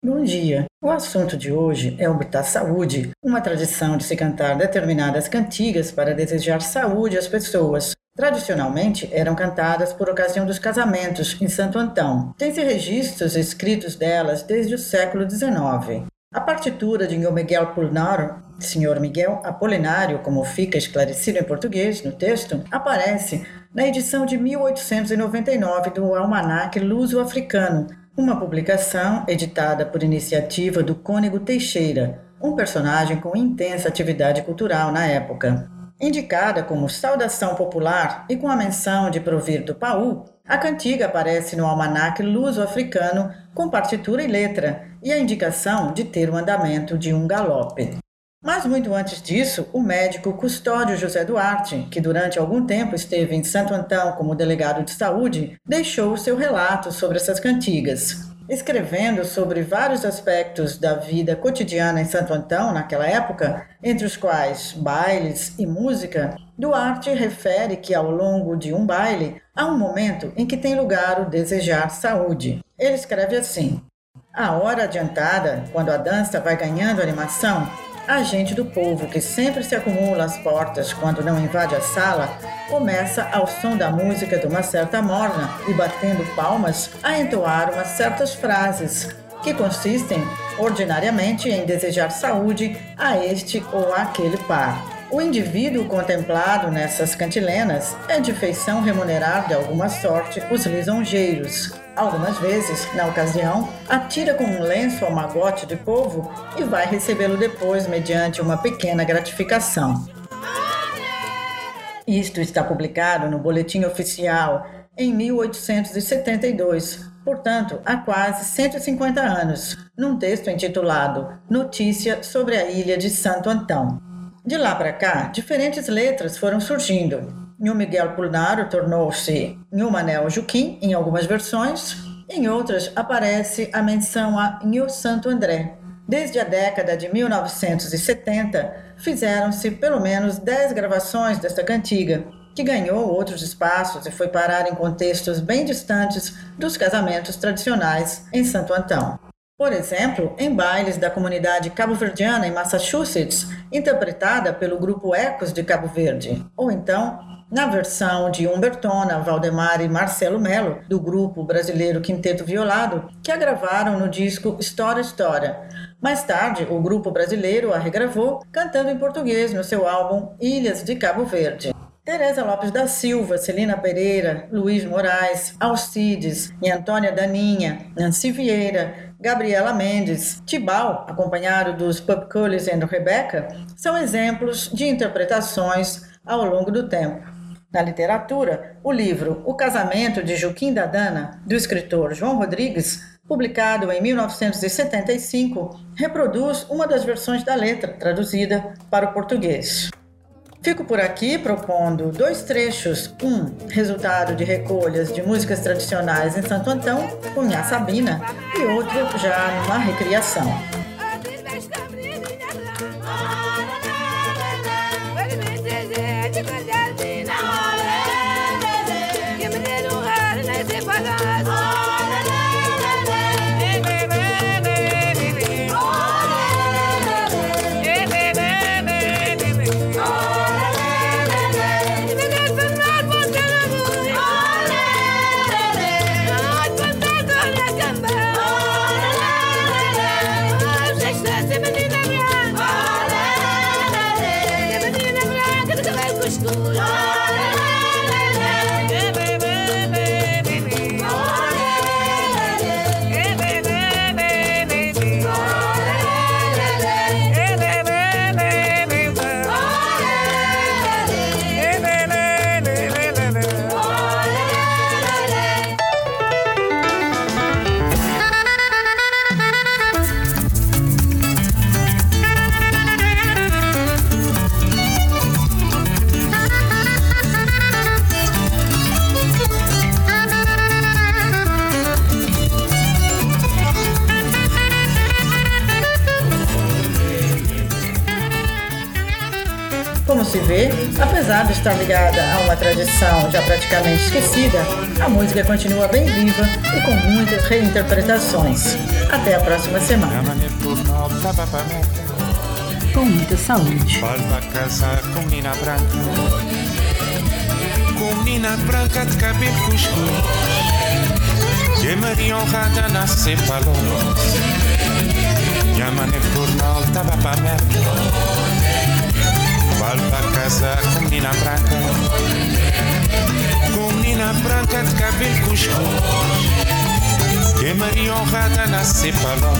Bom dia! O assunto de hoje é obter saúde, uma tradição de se cantar determinadas cantigas para desejar saúde às pessoas. Tradicionalmente eram cantadas por ocasião dos casamentos em Santo Antão. Tem-se registros escritos delas desde o século XIX. A partitura de Sr. Miguel Polnaro, Sr. Miguel Apolinário, como fica esclarecido em português no texto, aparece na edição de 1899 do Almanaque Luso-Africano, uma publicação editada por iniciativa do Cônego Teixeira, um personagem com intensa atividade cultural na época. Indicada como saudação popular e com a menção de provir do Paú, a cantiga aparece no almanaque luso-africano com partitura e letra e a indicação de ter o andamento de um galope. Mas muito antes disso, o médico Custódio José Duarte, que durante algum tempo esteve em Santo Antão como delegado de saúde, deixou seu relato sobre essas cantigas. Escrevendo sobre vários aspectos da vida cotidiana em Santo Antão naquela época, entre os quais bailes e música, Duarte refere que ao longo de um baile há um momento em que tem lugar o desejar saúde. Ele escreve assim: A hora adiantada, quando a dança vai ganhando animação, a gente do povo, que sempre se acumula às portas quando não invade a sala, começa ao som da música de uma certa morna e batendo palmas a entoar umas certas frases que consistem ordinariamente em desejar saúde a este ou aquele par. O indivíduo contemplado nessas cantilenas é de feição remunerar de alguma sorte os lisonjeiros, Algumas vezes, na ocasião, atira com um lenço ao magote de povo e vai recebê-lo depois mediante uma pequena gratificação. Isto está publicado no Boletim Oficial em 1872, portanto, há quase 150 anos, num texto intitulado Notícia sobre a Ilha de Santo Antão. De lá para cá, diferentes letras foram surgindo, Nho Miguel Pulnaro tornou-se Nho Manel Juquim em algumas versões, em outras aparece a menção a Nho Santo André. Desde a década de 1970, fizeram-se pelo menos 10 gravações desta cantiga, que ganhou outros espaços e foi parar em contextos bem distantes dos casamentos tradicionais em Santo Antão. Por exemplo, em bailes da comunidade cabo-verdiana em Massachusetts, interpretada pelo grupo Ecos de Cabo Verde, ou então na versão de Humbertona, Valdemar e Marcelo Melo, do grupo brasileiro Quinteto Violado, que a gravaram no disco História História. Mais tarde, o grupo brasileiro a regravou, cantando em português no seu álbum Ilhas de Cabo Verde. Teresa Lopes da Silva, Celina Pereira, Luiz Moraes, Alcides e Antônia Daninha, Nancy Vieira, Gabriela Mendes, Tibal, acompanhado dos Pub Cullis e Rebecca, são exemplos de interpretações ao longo do tempo. Na literatura, o livro O Casamento de Joaquim da Dana, do escritor João Rodrigues, publicado em 1975, reproduz uma das versões da letra traduzida para o português. Fico por aqui propondo dois trechos, um resultado de recolhas de músicas tradicionais em Santo Antão, com Nha Sabina, e outro já numa recriação. school. Se vê, apesar de estar ligada a uma tradição já praticamente esquecida, a música continua bem viva e com muitas reinterpretações. Até a próxima semana. Com muita saúde. com menina branca. De cabelo cusco. Que Maria honrada nasce para para casa com menina branca Com menina branca de cabelo cusco. Que Maria honrada nasce para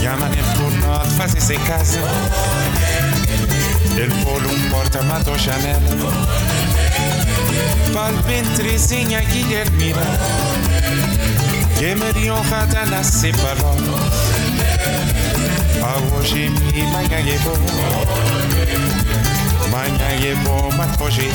E a maneira por nós fazer sem casa. Ele pôr um porta matou janela Vale bem Terezinha Guilhermina Que Maria honrada nasce para hoje mi manhã é bom Manhã é bom, mas hoje